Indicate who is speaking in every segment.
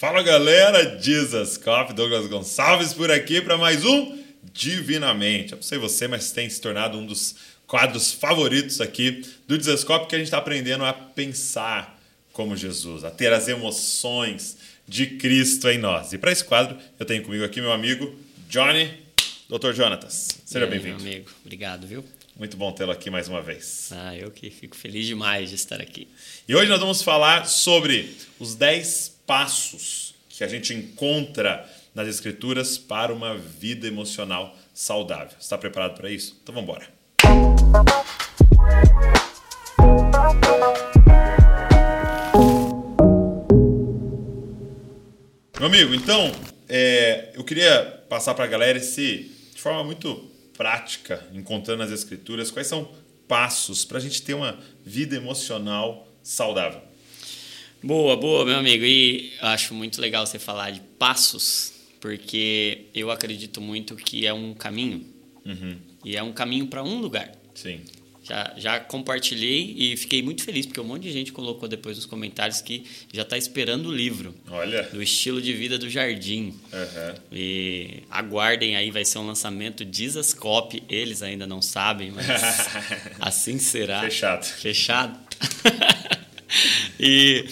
Speaker 1: Fala galera, Jesus Coffee, Douglas Gonçalves por aqui para mais um Divinamente. Eu não sei você, mas tem se tornado um dos quadros favoritos aqui do Desescope que a gente está aprendendo a pensar como Jesus, a ter as emoções de Cristo em nós. E para esse quadro, eu tenho comigo aqui meu amigo Johnny, Dr. Jonatas. Seja bem-vindo.
Speaker 2: Meu amigo, obrigado, viu?
Speaker 1: Muito bom tê-lo aqui mais uma vez.
Speaker 2: Ah, eu que fico feliz demais de estar aqui.
Speaker 1: E hoje nós vamos falar sobre os 10 passos que a gente encontra nas Escrituras para uma vida emocional saudável. Está preparado para isso? Então vamos embora. Meu amigo, então é, eu queria passar para a galera esse, de forma muito prática, encontrando as Escrituras, quais são passos para a gente ter uma vida emocional saudável.
Speaker 2: Boa, boa, meu amigo. E acho muito legal você falar de passos, porque eu acredito muito que é um caminho.
Speaker 1: Uhum.
Speaker 2: E é um caminho para um lugar.
Speaker 1: Sim.
Speaker 2: Já, já compartilhei e fiquei muito feliz, porque um monte de gente colocou depois nos comentários que já está esperando o livro.
Speaker 1: Olha.
Speaker 2: Do estilo de vida do jardim.
Speaker 1: Uhum.
Speaker 2: E aguardem aí, vai ser um lançamento Dizascope. Eles ainda não sabem, mas assim será.
Speaker 1: Fechado.
Speaker 2: Fechado. e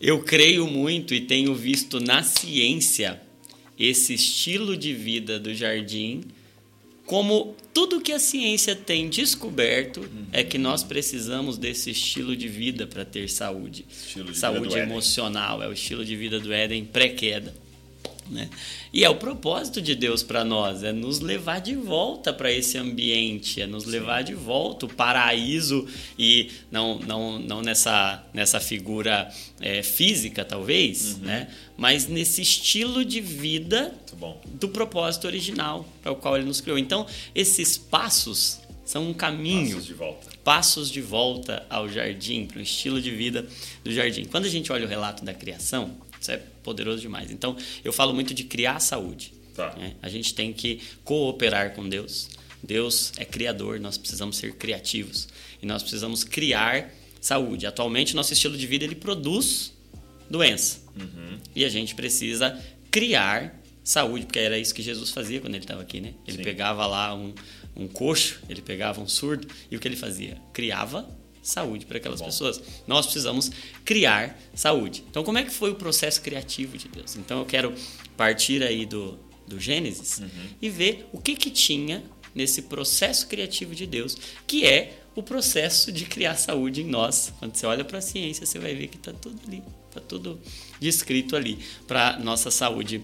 Speaker 2: eu creio muito e tenho visto na ciência esse estilo de vida do jardim como tudo que a ciência tem descoberto uhum. é que nós precisamos desse estilo de vida para ter saúde. saúde emocional, é o estilo de vida do Éden pré-queda. Né? E é o propósito de Deus para nós, é nos levar de volta para esse ambiente, é nos levar de volta o paraíso e não, não, não nessa, nessa figura é, física, talvez, uhum. né? mas nesse estilo de vida do propósito original para o qual ele nos criou. Então, esses passos são um caminho.
Speaker 1: Passos de volta.
Speaker 2: Passos de volta ao jardim, para o estilo de vida do jardim. Quando a gente olha o relato da criação, isso é poderoso demais. Então, eu falo muito de criar saúde.
Speaker 1: Tá.
Speaker 2: Né? A gente tem que cooperar com Deus. Deus é criador, nós precisamos ser criativos. E nós precisamos criar saúde. Atualmente, nosso estilo de vida ele produz doença.
Speaker 1: Uhum.
Speaker 2: E a gente precisa criar saúde, porque era isso que Jesus fazia quando ele estava aqui, né? Ele Sim. pegava lá um, um coxo, ele pegava um surdo, e o que ele fazia? Criava saúde para aquelas Bom. pessoas. Nós precisamos criar saúde. Então, como é que foi o processo criativo de Deus? Então, eu quero partir aí do, do Gênesis
Speaker 1: uhum.
Speaker 2: e ver o que, que tinha nesse processo criativo de Deus, que é o processo de criar saúde em nós. Quando você olha para a ciência, você vai ver que está tudo ali, está tudo descrito ali para nossa saúde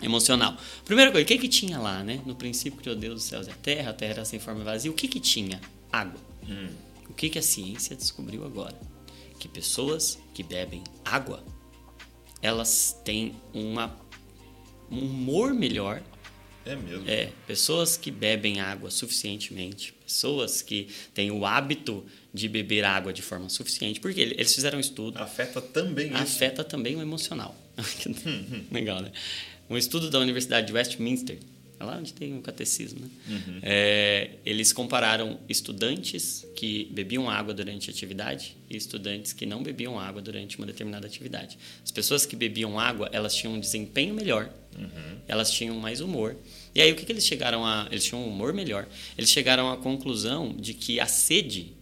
Speaker 2: emocional. Primeira coisa, o que que tinha lá, né? No princípio criou Deus os céus e a terra, a terra era sem forma vazia. O que que tinha? Água.
Speaker 1: Hum.
Speaker 2: O que, que a ciência descobriu agora? Que pessoas que bebem água, elas têm uma, um humor melhor.
Speaker 1: É mesmo?
Speaker 2: É, pessoas que bebem água suficientemente, pessoas que têm o hábito de beber água de forma suficiente, porque eles fizeram um estudo.
Speaker 1: Afeta também
Speaker 2: isso. Afeta também o emocional. Legal, né? Um estudo da Universidade de Westminster é lá onde tem o catecismo, né?
Speaker 1: Uhum.
Speaker 2: É, eles compararam estudantes que bebiam água durante a atividade e estudantes que não bebiam água durante uma determinada atividade. As pessoas que bebiam água, elas tinham um desempenho melhor,
Speaker 1: uhum.
Speaker 2: elas tinham mais humor. E aí o que, que eles chegaram a? Eles tinham um humor melhor. Eles chegaram à conclusão de que a sede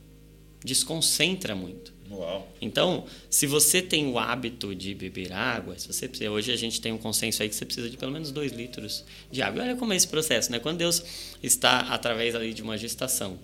Speaker 2: desconcentra muito.
Speaker 1: Uau.
Speaker 2: Então, se você tem o hábito de beber água, se você precisa, hoje a gente tem um consenso aí que você precisa de pelo menos 2 litros de água. Olha como é esse processo, né? Quando Deus está através ali de uma gestação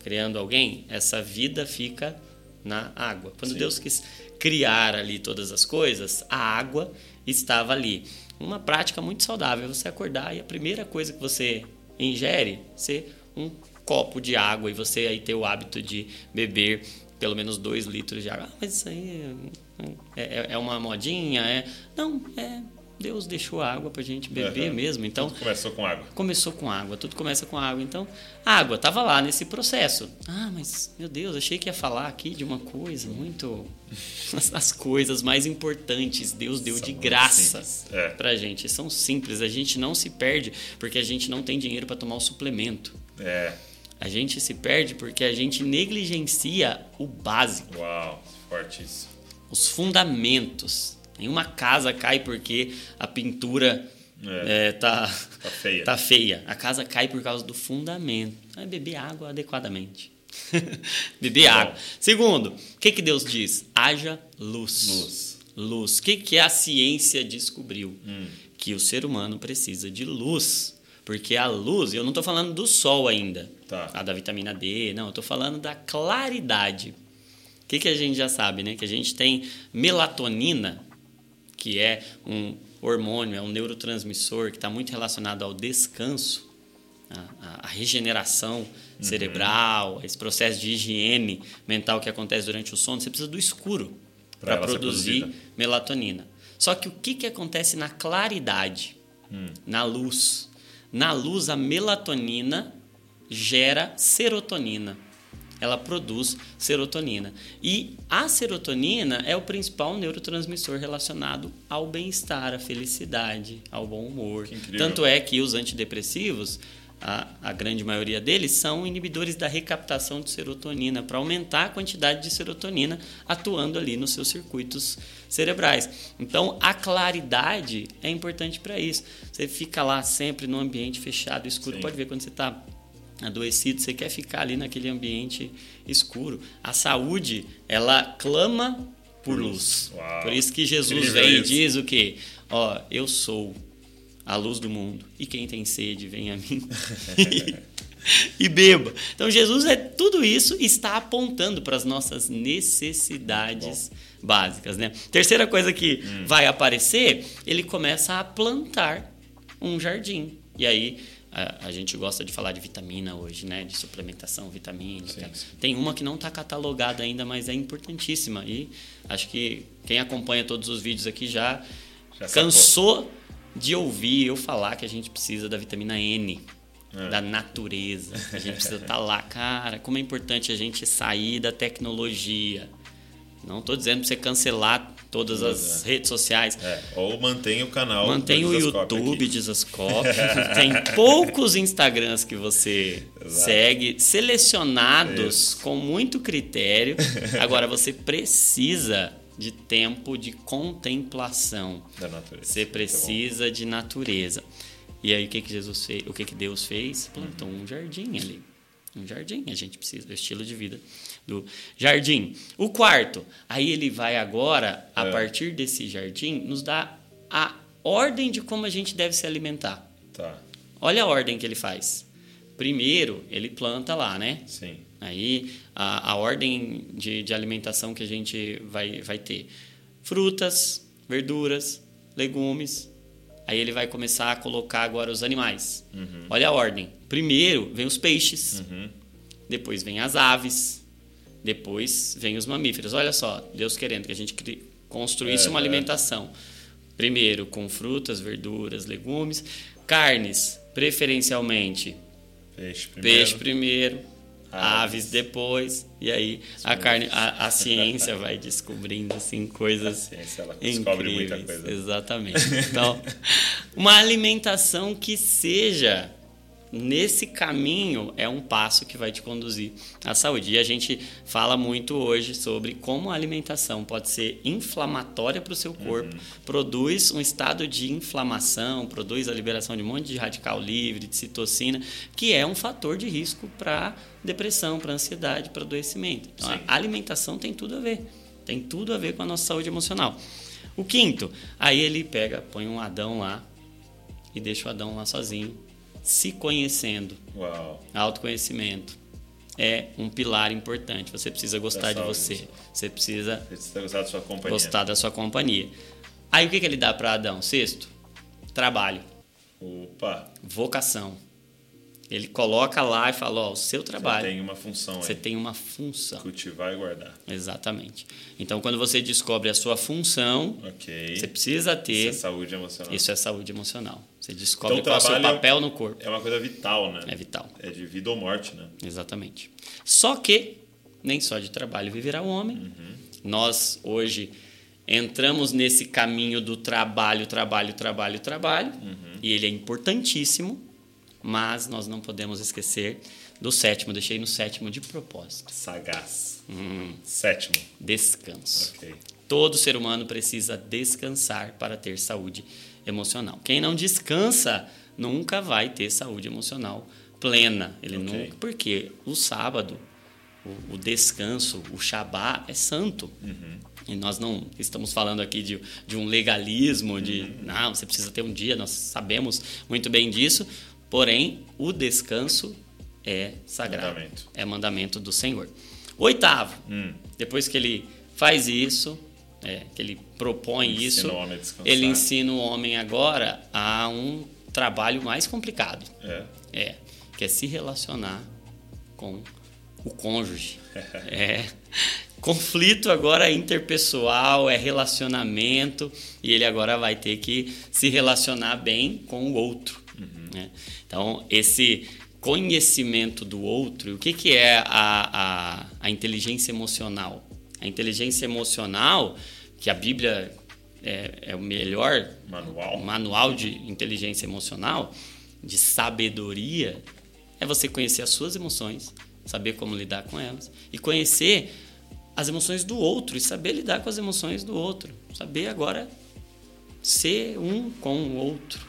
Speaker 2: criando alguém, essa vida fica na água. Quando
Speaker 1: Sim.
Speaker 2: Deus quis criar ali todas as coisas, a água estava ali. Uma prática muito saudável, você acordar e a primeira coisa que você ingere ser um copo de água e você aí ter o hábito de beber pelo menos dois litros de água. Ah, mas isso aí é, é, é, uma modinha? É... Não, é. Deus deixou a água para a gente beber uhum. mesmo. Então
Speaker 1: tudo começou com água.
Speaker 2: Começou com água. Tudo começa com água. Então a água estava lá nesse processo. Ah, mas meu Deus, achei que ia falar aqui de uma coisa muito as coisas mais importantes Deus deu são de graça
Speaker 1: é.
Speaker 2: para gente. São simples. A gente não se perde porque a gente não tem dinheiro para tomar o suplemento.
Speaker 1: É.
Speaker 2: A gente se perde porque a gente negligencia o básico.
Speaker 1: Uau, forte isso.
Speaker 2: Os fundamentos. Nenhuma casa cai porque a pintura é. É, tá,
Speaker 1: tá, feia.
Speaker 2: tá feia. A casa cai por causa do fundamento. É beber água adequadamente. beber tá água. Segundo, o que, que Deus diz? Haja luz.
Speaker 1: Luz.
Speaker 2: Luz. O que, que a ciência descobriu? Hum. Que o ser humano precisa de luz. Porque a luz, eu não estou falando do sol ainda,
Speaker 1: tá.
Speaker 2: a da vitamina D, não, eu estou falando da claridade. O que, que a gente já sabe, né? Que a gente tem melatonina, que é um hormônio, é um neurotransmissor que está muito relacionado ao descanso, a, a regeneração uhum. cerebral, esse processo de higiene mental que acontece durante o sono. Você precisa do escuro para produzir melatonina. Só que o que, que acontece na claridade, hum. na luz? Na luz, a melatonina gera serotonina. Ela produz serotonina. E a serotonina é o principal neurotransmissor relacionado ao bem-estar, à felicidade, ao bom humor. Tanto é que os antidepressivos a, a, grande maioria deles são inibidores da recaptação de serotonina, para aumentar a quantidade de serotonina atuando ali nos seus circuitos cerebrais. Então, a claridade é importante para isso. Você fica lá sempre no ambiente fechado, escuro. Sim. Pode ver quando você está adoecido, você quer ficar ali naquele ambiente escuro. A saúde, ela clama por luz. Uau. Por isso que Jesus vem e diz o quê? Ó, eu sou a luz do mundo. E quem tem sede, vem a mim. e beba. Então Jesus é tudo isso está apontando para as nossas necessidades Bom. básicas, né? Terceira coisa que hum. vai aparecer, ele começa a plantar um jardim. E aí a, a, gente gosta de falar de vitamina hoje, né? De suplementação vitamínica. Sim, sim. Tem uma que não está catalogada ainda, mas é importantíssima. E acho que quem acompanha todos os vídeos aqui já, já cansou de ouvir eu falar que a gente precisa da vitamina N, é. da natureza. A gente precisa estar tá lá. Cara, como é importante a gente sair da tecnologia. Não estou dizendo para você cancelar todas as é. redes sociais.
Speaker 1: É. Ou mantém o canal.
Speaker 2: Mantém o YouTube Dizascope. Tem poucos Instagrams que você Exato. segue, selecionados Isso. com muito critério. Agora você precisa de tempo de contemplação.
Speaker 1: Da natureza.
Speaker 2: Você precisa de natureza. E aí o que que Jesus fez? O que que Deus fez? Plantou um jardim ali. Um jardim, a gente precisa do estilo de vida do jardim. O quarto, aí ele vai agora, a é. partir desse jardim, nos dá a ordem de como a gente deve se alimentar.
Speaker 1: Tá.
Speaker 2: Olha a ordem que ele faz. Primeiro, ele planta lá, né?
Speaker 1: Sim.
Speaker 2: Aí a, a ordem de, de alimentação que a gente vai, vai ter: frutas, verduras, legumes. Aí ele vai começar a colocar agora os animais. Uhum. Olha a ordem. Primeiro vem os peixes, uhum. depois vem as aves, depois vem os mamíferos. Olha só, Deus querendo que a gente construísse é, uma alimentação. Primeiro com frutas, verduras, legumes, carnes, preferencialmente.
Speaker 1: Peixe primeiro.
Speaker 2: Peixe primeiro aves depois. E aí a carne a, a, ciência vai descobrindo assim coisas a ciência, ela descobre incríveis. muita coisa. Exatamente. Então uma alimentação que seja nesse caminho é um passo que vai te conduzir à saúde. E a gente fala muito hoje sobre como a alimentação pode ser inflamatória para o seu corpo, uhum. produz um estado de inflamação, produz a liberação de um monte de radical livre, de citocina, que é um fator de risco para depressão, para ansiedade, para adoecimento. Então, Sim. a alimentação tem tudo a ver. Tem tudo a ver com a nossa saúde emocional. O quinto, aí ele pega, põe um Adão lá e deixa o Adão lá sozinho se conhecendo.
Speaker 1: Uau.
Speaker 2: Autoconhecimento é um pilar importante. Você precisa gostar de você. Você precisa,
Speaker 1: precisa gostar da sua companhia.
Speaker 2: Gostar da sua companhia. Aí o que, que ele dá para Adão? Sexto, trabalho.
Speaker 1: Opa.
Speaker 2: Vocação. Ele coloca lá e fala: Ó, o seu trabalho.
Speaker 1: Você tem uma função.
Speaker 2: Você aí. tem uma função.
Speaker 1: Cultivar e guardar.
Speaker 2: Exatamente. Então, quando você descobre a sua função,
Speaker 1: okay.
Speaker 2: você precisa ter.
Speaker 1: Isso é saúde emocional.
Speaker 2: Isso é saúde emocional. Você descobre então, qual é o seu papel no corpo.
Speaker 1: É uma coisa vital, né?
Speaker 2: É vital.
Speaker 1: É de vida ou morte, né?
Speaker 2: Exatamente. Só que nem só de trabalho viverá o homem. Uhum. Nós, hoje, entramos nesse caminho do trabalho, trabalho, trabalho, trabalho. Uhum. E ele é importantíssimo mas nós não podemos esquecer do sétimo. Deixei no sétimo de propósito.
Speaker 1: Sagaz. Hum. Sétimo.
Speaker 2: Descanso.
Speaker 1: Ok.
Speaker 2: Todo ser humano precisa descansar para ter saúde emocional. Quem não descansa nunca vai ter saúde emocional plena. Ele
Speaker 1: Ok.
Speaker 2: nunca, porque o sábado, o, o descanso, o Shabá é santo. E nós não estamos falando aqui de, de um legalismo, de não, você precisa ter um dia, nós sabemos muito bem disso. Porém, o descanso é sagrado.
Speaker 1: Mandamento.
Speaker 2: É mandamento do Senhor. Oitavo,
Speaker 1: Hum.
Speaker 2: depois que ele faz isso, é, que ele propõe isso, ele ensina o homem agora a um trabalho mais complicado.
Speaker 1: É.
Speaker 2: É, que é se relacionar com o cônjuge. É. Conflito agora é interpessoal, é relacionamento, e ele agora vai ter que se relacionar bem com o outro. Né? Então, esse conhecimento do outro, o que, que é a, a, a inteligência emocional? A inteligência emocional, que a Bíblia é, é o melhor
Speaker 1: Manual.
Speaker 2: manual de inteligência emocional, de sabedoria, é você conhecer as suas emoções, saber como lidar com elas e conhecer as emoções do outro e saber lidar com as emoções do outro. Saber agora ser um com o outro.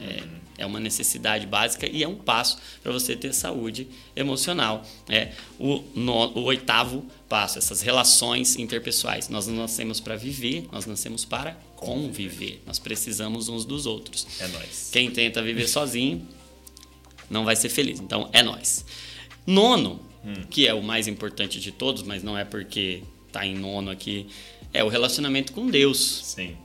Speaker 2: É, é uma necessidade básica e é um passo para você ter saúde emocional. É o, no- o oitavo passo, essas relações interpessoais. Nós não nascemos para viver, nós nascemos para conviver. Nós precisamos uns dos outros.
Speaker 1: É nóis.
Speaker 2: Quem tenta viver sozinho não vai ser feliz. Então é nós. Nono, que é o mais importante de todos, mas não é porque tá em nono aqui, é o relacionamento com Deus.
Speaker 1: Sim.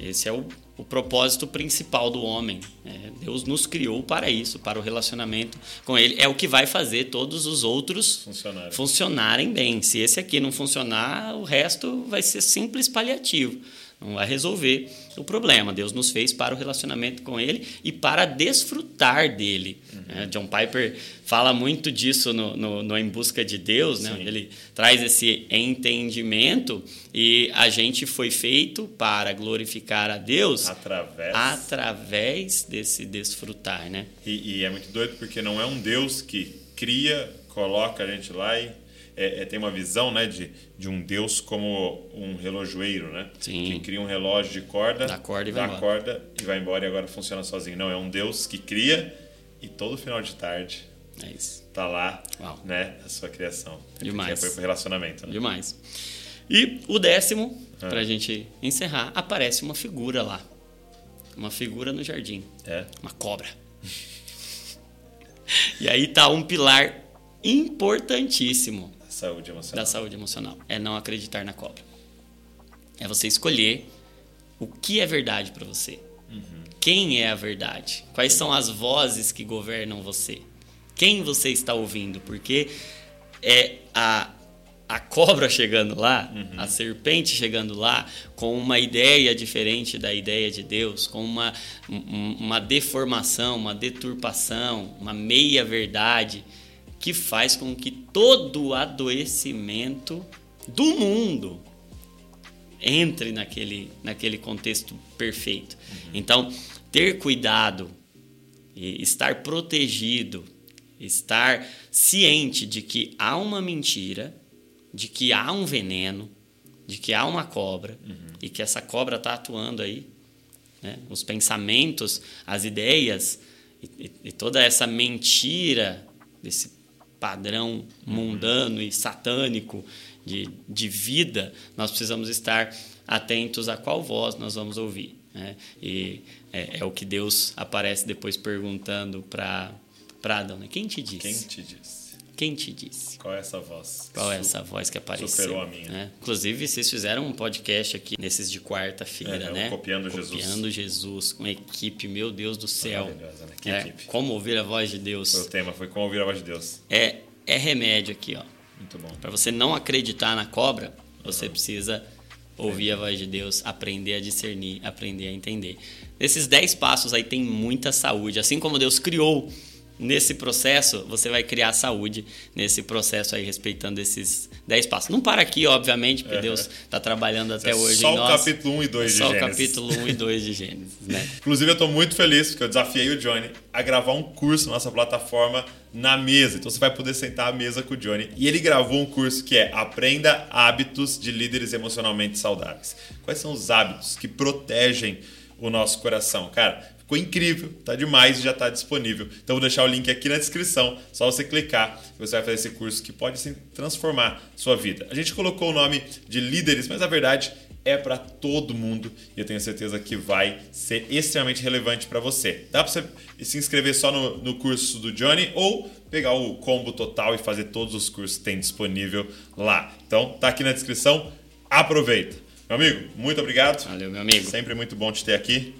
Speaker 2: Esse é o, o propósito principal do homem. É, Deus nos criou para isso, para o relacionamento com Ele. É o que vai fazer todos os outros
Speaker 1: Funcionário.
Speaker 2: funcionarem bem. Se esse aqui não funcionar, o resto vai ser simples paliativo. Não vai resolver o problema. Deus nos fez para o relacionamento com Ele e para desfrutar dele. É, John Piper fala muito disso no, no, no Em Busca de Deus, né? Ele traz esse entendimento e a gente foi feito para glorificar a Deus
Speaker 1: Através.
Speaker 2: através desse desfrutar, né?
Speaker 1: E, e é muito doido porque não é um Deus que cria, coloca a gente lá e é, é, tem uma visão né, de, de um Deus como um relojoeiro, né?
Speaker 2: Sim.
Speaker 1: Que cria um relógio de corda,
Speaker 2: Dá corda e vai
Speaker 1: dá
Speaker 2: embora.
Speaker 1: corda e vai embora e agora funciona sozinho. Não, é um Deus que cria e todo final de tarde
Speaker 2: É isso.
Speaker 1: tá lá,
Speaker 2: Uau.
Speaker 1: né? A sua criação.
Speaker 2: Demais.
Speaker 1: Que foi pro relacionamento, né?
Speaker 2: Demais. E o décimo,
Speaker 1: Ah.
Speaker 2: pra gente encerrar, aparece uma figura lá. Uma figura no jardim.
Speaker 1: É.
Speaker 2: Uma cobra. e aí tá um pilar importantíssimo
Speaker 1: Saúde emocional.
Speaker 2: da saúde emocional. É não acreditar na cobra. É você escolher o que é verdade para você. Quem é a verdade? Quais são as vozes que governam você? Quem você está ouvindo? Porque é a, a cobra chegando lá, a serpente chegando lá, com uma ideia diferente da ideia de Deus, com uma, um- uma deformação, uma deturpação, uma meia-verdade, que faz com que todo o adoecimento do mundo entre naquele, naquele contexto perfeito. Então, ter cuidado e estar protegido, estar ciente de que há uma mentira, de que há um veneno, de que há uma cobra e que essa cobra está atuando aí. né? Os pensamentos, as ideias e, e- e toda essa mentira desse padrão mundano e satânico de, de vida, nós precisamos estar atentos a qual voz nós vamos ouvir. né? E é, é o que Deus aparece depois perguntando para Adão. Né? Quem te disse?
Speaker 1: Quem te disse?
Speaker 2: Quem te disse?
Speaker 1: Qual é essa voz?
Speaker 2: Qual é essa voz que apareceu?
Speaker 1: superou a minha.
Speaker 2: né? Inclusive, vocês fizeram um podcast aqui, nesses de quarta-feira,
Speaker 1: É,
Speaker 2: né?
Speaker 1: Copiando Jesus.
Speaker 2: Copiando Jesus, com uma equipe, meu Deus do céu.
Speaker 1: Maravilhosa, né? Que
Speaker 2: É,
Speaker 1: equipe.
Speaker 2: Como ouvir a voz de Deus.
Speaker 1: O tema foi como ouvir a voz de Deus.
Speaker 2: É, é remédio aqui, ó.
Speaker 1: Muito bom.
Speaker 2: Para você não acreditar na cobra, você precisa ouvir a voz de Deus, aprender a discernir, aprender a entender. Nesses 10 passos aí tem muita saúde. Assim como Deus criou nesse processo, você vai criar saúde nesse processo aí, respeitando esses 10 passos. Não para aqui, obviamente, porque uhum. Deus está trabalhando até
Speaker 1: é
Speaker 2: hoje
Speaker 1: só
Speaker 2: em
Speaker 1: nós. Só o capítulo 1 e 2 de
Speaker 2: Gênesis.
Speaker 1: Só
Speaker 2: o capítulo 1 e 2 de Gênesis, né?
Speaker 1: Inclusive, eu estou muito feliz porque eu desafiei o Johnny a gravar um curso na nossa plataforma na mesa. Então, você vai poder sentar à mesa com o Johnny. E ele gravou um curso que é Aprenda Hábitos de Líderes Emocionalmente Saudáveis. Quais são os hábitos que protegem o nosso coração? Cara, Ficou incrível, tá demais e já está disponível. Então vou deixar o link aqui na descrição, só você clicar e você vai fazer esse curso que pode sim, transformar sua vida. A gente colocou o nome de líderes, mas na verdade é para todo mundo e eu tenho certeza que vai ser extremamente relevante para você. Dá para você se inscrever só no, no curso do Johnny ou pegar o combo total e fazer todos os cursos que tem disponível lá. Então tá aqui na descrição, aproveita. Meu amigo, muito obrigado.
Speaker 2: Valeu, meu amigo.
Speaker 1: Sempre muito bom te ter aqui.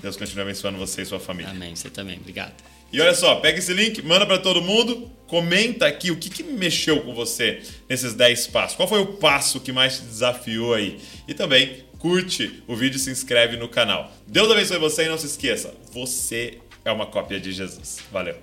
Speaker 1: Deus continue abençoando você e sua família.
Speaker 2: Amém, você também. Obrigado.
Speaker 1: E olha só, pega esse link, manda para todo mundo, comenta aqui o que, que mexeu com você nesses 10 passos. Qual foi o passo que mais te desafiou aí? E também curte o vídeo e se inscreve no canal. Deus abençoe você e não se esqueça, você é uma cópia de Jesus. Valeu.